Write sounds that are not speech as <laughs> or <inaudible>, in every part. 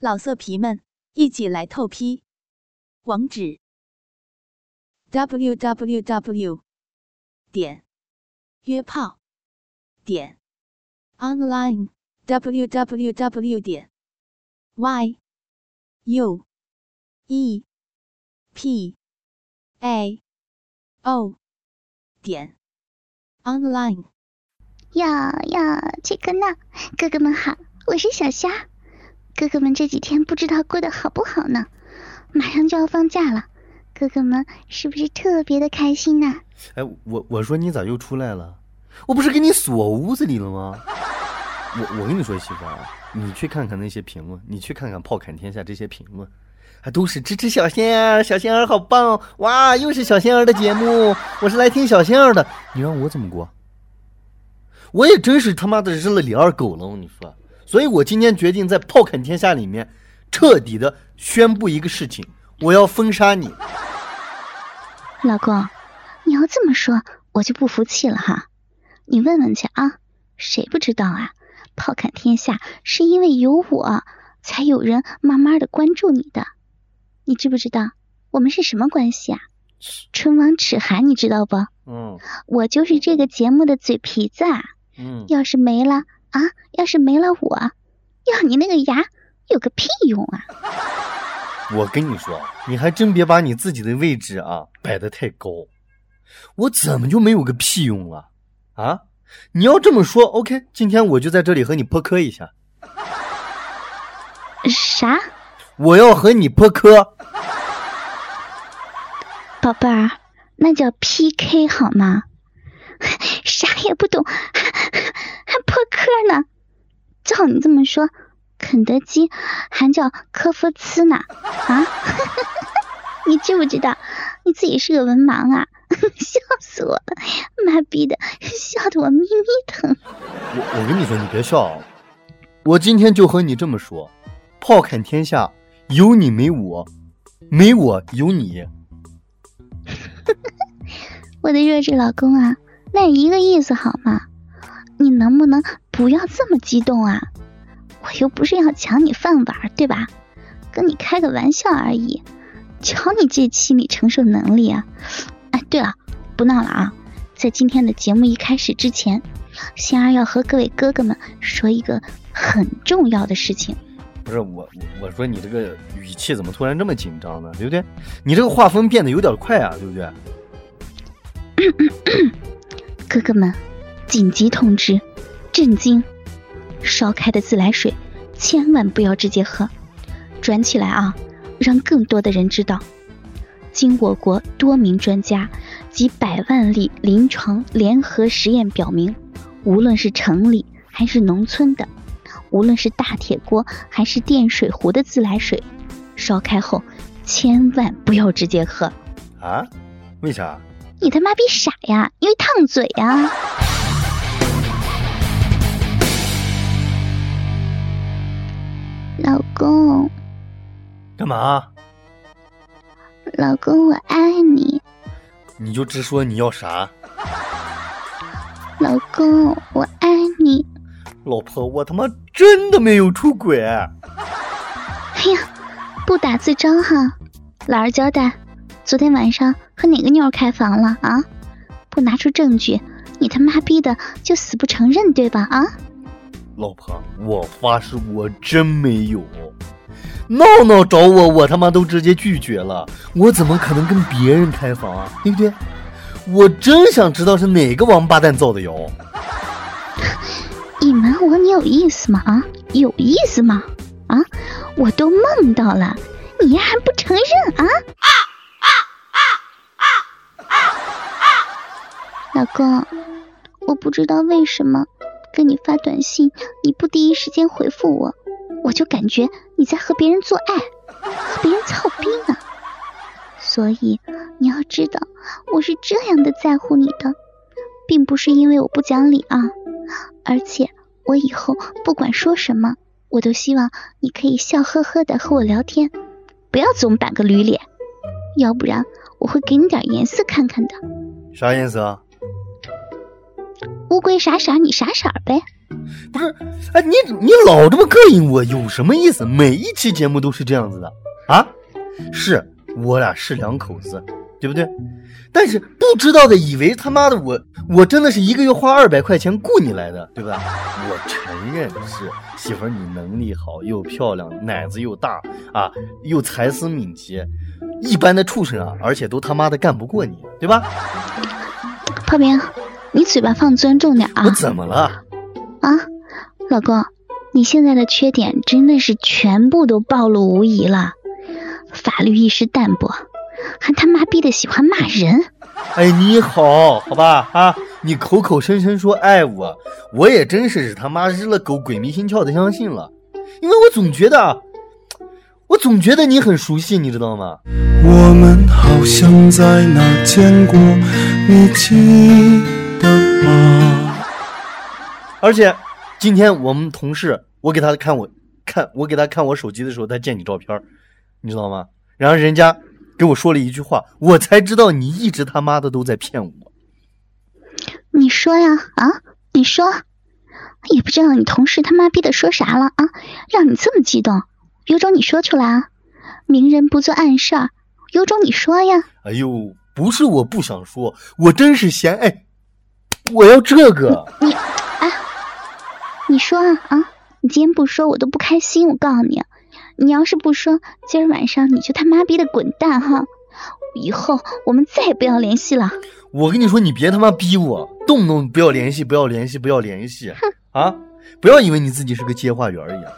老色皮们，一起来透批！网址：w w w 点约炮点 online w w w 点 y u e p a o 点 online。呀呀，这个呢，哥哥们好，我是小虾。哥哥们这几天不知道过得好不好呢？马上就要放假了，哥哥们是不是特别的开心呢？哎，我我说你咋又出来了？我不是给你锁屋子里了吗？我我跟你说，媳妇儿，你去看看那些评论，你去看看《炮侃天下》这些评论，还都是支持小仙儿，小仙儿好棒哇！又是小仙儿的节目，我是来听小仙儿的。你让我怎么过？我也真是他妈的日了李二狗了，我跟你说。所以我今天决定在《炮侃天下》里面彻底的宣布一个事情，我要封杀你，老公，你要这么说，我就不服气了哈。你问问去啊，谁不知道啊？《炮侃天下》是因为有我才有人慢慢的关注你的，你知不知道我们是什么关系啊？唇亡齿寒，你知道不？嗯，我就是这个节目的嘴皮子啊。嗯，要是没了。啊！要是没了我，要你那个牙有个屁用啊！我跟你说，你还真别把你自己的位置啊摆得太高。我怎么就没有个屁用了？啊！你要这么说，OK，今天我就在这里和你破磕一下。啥？我要和你破磕，宝贝儿，那叫 PK 好吗？啥也不懂，还还破壳呢？照你这么说，肯德基还叫科夫茨呢？啊？<laughs> 你知不知道你自己是个文盲啊？<laughs> 笑死我了！妈逼的，笑得我咪咪疼。我我跟你说，你别笑，我今天就和你这么说：炮砍天下，有你没我，没我有你。<laughs> 我的弱智老公啊！那一个意思好吗？你能不能不要这么激动啊？我又不是要抢你饭碗，对吧？跟你开个玩笑而已，瞧你这心理承受能力啊！哎，对了，不闹了啊！在今天的节目一开始之前，仙儿要和各位哥哥们说一个很重要的事情。不是我，我说你这个语气怎么突然这么紧张呢？对不对？你这个画风变得有点快啊，对不对？<laughs> 哥哥们，紧急通知！震惊！烧开的自来水千万不要直接喝，转起来啊，让更多的人知道。经我国多名专家及百万例临床联合实验表明，无论是城里还是农村的，无论是大铁锅还是电水壶的自来水，烧开后千万不要直接喝。啊？为啥？你他妈逼傻呀！因为烫嘴呀！老公，干嘛？老公，我爱你。你就直说你要啥。老公，我爱你。老婆，我他妈真的没有出轨。哎呀，不打自招哈！老实交代，昨天晚上。和哪个妞开房了啊？不拿出证据，你他妈逼的就死不承认对吧？啊！老婆，我发誓我真没有。闹闹找我，我他妈都直接拒绝了。我怎么可能跟别人开房啊？对不对？我真想知道是哪个王八蛋造的谣。<laughs> 隐瞒我，你有意思吗？啊，有意思吗？啊，我都梦到了，你还不承认啊？老公，我不知道为什么跟你发短信，你不第一时间回复我，我就感觉你在和别人做爱，和别人操逼呢。所以你要知道，我是这样的在乎你的，并不是因为我不讲理啊。而且我以后不管说什么，我都希望你可以笑呵呵的和我聊天，不要总板个驴脸，要不然我会给你点颜色看看的。啥颜色？啊乌龟傻傻，你傻傻呗。不是，哎，你你老这么膈应我，有什么意思？每一期节目都是这样子的啊？是我俩是两口子，对不对？但是不知道的以为他妈的我我真的是一个月花二百块钱雇你来的，对吧？我承认是媳妇儿，你能力好，又漂亮，奶子又大啊，又才思敏捷，一般的畜生啊，而且都他妈的干不过你，对吧？炮兵，你嘴巴放尊重点啊！我怎么了？啊，老公，你现在的缺点真的是全部都暴露无遗了，法律意识淡薄，还他妈逼的喜欢骂人。哎，你好，好吧啊，你口口声声说爱我，我也真是他妈日了狗鬼迷心窍的相信了，因为我总觉得，我总觉得你很熟悉，你知道吗？我们好像在哪见过，你记 <laughs> 而且今天我们同事，我给他看我看我给他看我手机的时候，他见你照片，你知道吗？然后人家给我说了一句话，我才知道你一直他妈的都在骗我。你说呀啊，你说，也不知道你同事他妈逼的说啥了啊，让你这么激动，有种你说出来啊！明人不做暗事儿，有种你说呀！哎呦，不是我不想说，我真是嫌哎，我要这个。你。你说啊啊！你今天不说我都不开心。我告诉你，你要是不说，今儿晚上你就他妈逼的滚蛋哈！以后我们再也不要联系了。我跟你说，你别他妈逼我，动不动不要联系，不要联系，不要联系！哼啊！不要以为你自己是个接话员一样。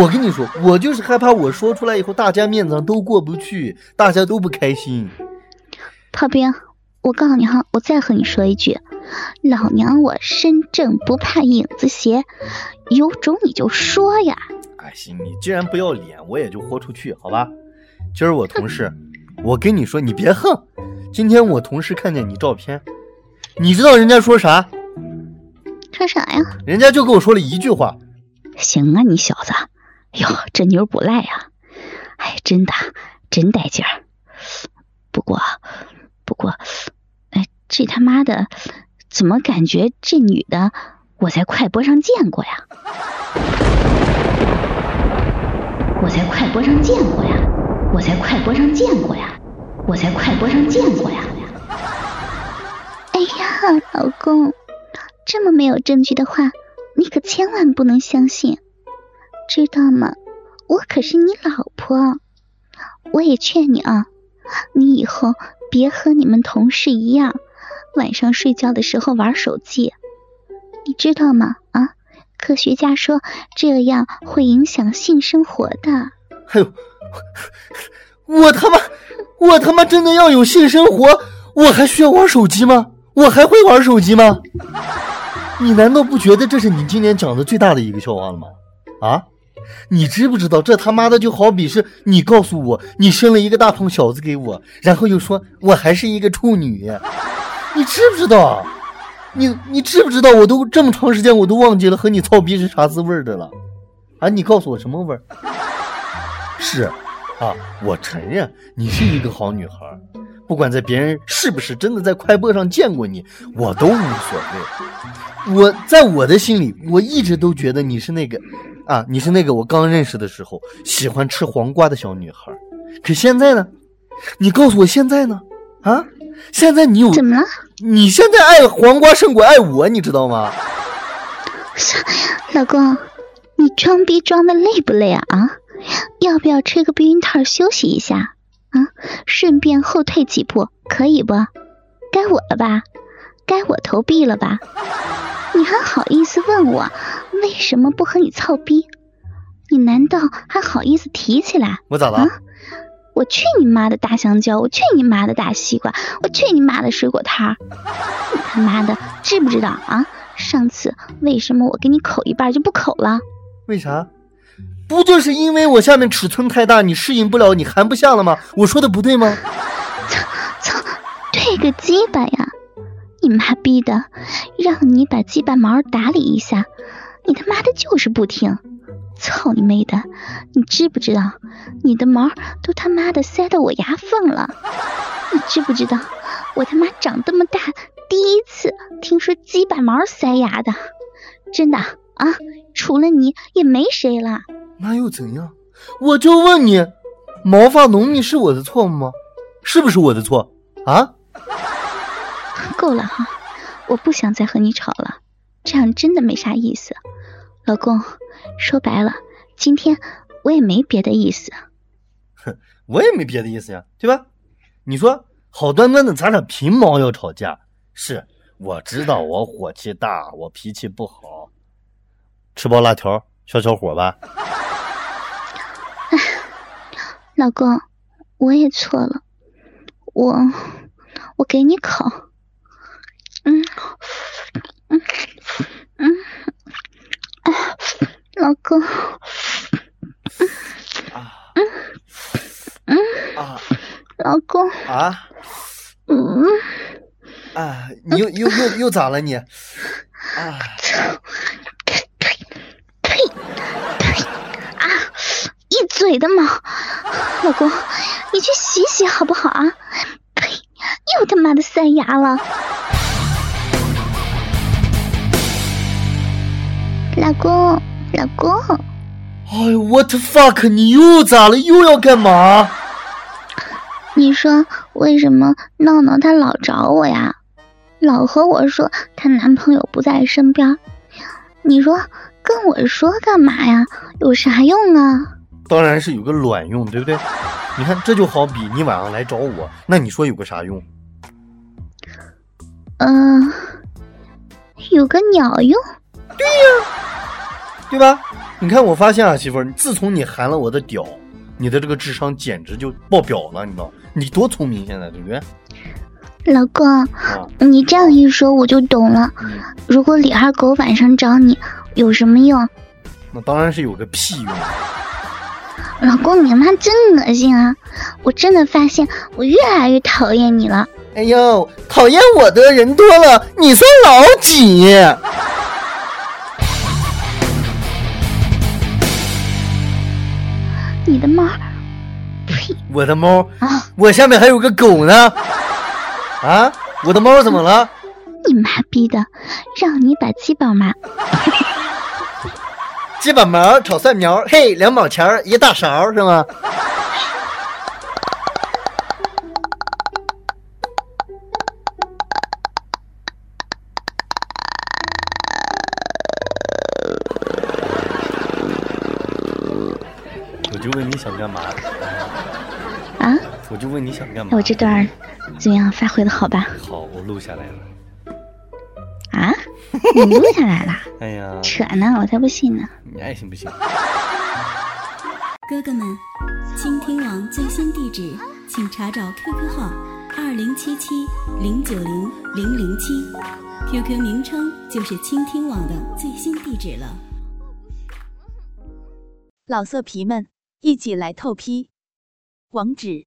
我跟你说，我就是害怕我说出来以后，大家面子上都过不去，大家都不开心。炮兵，我告诉你哈，我再和你说一句。老娘我身正不怕影子斜，有种你就说呀！哎，行，你既然不要脸，我也就豁出去，好吧？今儿我同事，我跟你说，你别横。今天我同事看见你照片，你知道人家说啥？说啥呀？人家就跟我说了一句话：行啊，你小子，哟，这妞不赖呀！哎，真的，真带劲儿。不过，不过，哎，这他妈的！怎么感觉这女的我在快播上见过呀？我在快播上见过呀！我在快播上见过呀！我在快播上见过呀！哎呀，老公，这么没有证据的话，你可千万不能相信，知道吗？我可是你老婆，我也劝你啊，你以后别和你们同事一样。晚上睡觉的时候玩手机，你知道吗？啊，科学家说这样会影响性生活的。哎呦，我他妈，我他妈真的要有性生活，我还需要玩手机吗？我还会玩手机吗？你难道不觉得这是你今年讲的最大的一个笑话了吗？啊，你知不知道这他妈的就好比是你告诉我你生了一个大胖小子给我，然后又说我还是一个处女。你知不知道？你你知不知道？我都这么长时间，我都忘记了和你操逼是啥滋味的了。啊，你告诉我什么味儿？是啊，我承认你是一个好女孩。不管在别人是不是真的在快播上见过你，我都无所谓。我在我的心里，我一直都觉得你是那个啊，你是那个我刚认识的时候喜欢吃黄瓜的小女孩。可现在呢？你告诉我现在呢？啊？现在你有怎么了？你现在爱黄瓜胜过爱我，你知道吗？<laughs> 老公，你装逼装的累不累啊？啊，要不要吹个避孕套休息一下？啊，顺便后退几步，可以不？该我了吧？该我投币了吧？你还好意思问我为什么不和你操逼？你难道还好意思提起来？我咋了？我去你妈的大香蕉！我去你妈的大西瓜！我去你妈的水果摊儿！你 <laughs> 他妈的知不知道啊？上次为什么我给你口一半就不口了？为啥？不就是因为我下面尺寸太大，你适应不了，你含不下了吗？我说的不对吗？操操，对个鸡巴呀！你妈逼的，让你把鸡巴毛打理一下，你他妈的就是不听。操你妹的！你知不知道，你的毛都他妈的塞到我牙缝了？你知不知道，我他妈长这么大第一次听说鸡把毛塞牙的？真的，啊，除了你也没谁了。那又怎样？我就问你，毛发浓密是我的错吗？是不是我的错啊？够了哈，我不想再和你吵了，这样真的没啥意思。老公，说白了，今天我也没别的意思。哼，<laughs> 我也没别的意思呀，对吧？你说好端端的咱俩凭毛要吵架？是，我知道我火气大，我脾气不好。吃包辣条消消火吧。老公，我也错了，我我给你烤。嗯嗯嗯，哎，老公。啊嗯嗯，啊老公。啊嗯，啊！你又又又又咋了你？啊！呸呸呸呸！啊！一嘴的毛，老公，你去洗洗好不好啊？呸！又他妈的塞牙了。老公，老公，哎呦，what the fuck！你又咋了？又要干嘛？你说为什么闹闹她老找我呀？老和我说她男朋友不在身边。你说跟我说干嘛呀？有啥用啊？当然是有个卵用，对不对？你看，这就好比你晚上来找我，那你说有个啥用？嗯、有个鸟用。对吧？你看，我发现啊，媳妇儿，自从你含了我的屌，你的这个智商简直就爆表了，你知道？你多聪明，现在对不对？老公，啊，你这样一说我就懂了。嗯，如果李二狗晚上找你，有什么用？那当然是有个屁用。老公，你他妈真恶心啊！我真的发现我越来越讨厌你了。哎呦，讨厌我的人多了，你算老几？的猫，呸我的猫，啊！我下面还有个狗呢。啊，我的猫怎么了？你妈逼的，让你把鸡巴毛 <laughs> 鸡巴毛炒蒜苗，嘿，两毛钱一大勺是吗？我就问你想干嘛？我这段儿怎么样？发挥的好吧？好，我录下来了。啊！你录下来了？<laughs> 哎呀，扯呢，我才不信呢。你爱信不信？哥哥们，倾听网最新地址，请查找 QQ 号二零七七零九零零零七，QQ 名称就是倾听网的最新地址了。老色皮们，一起来透批！网址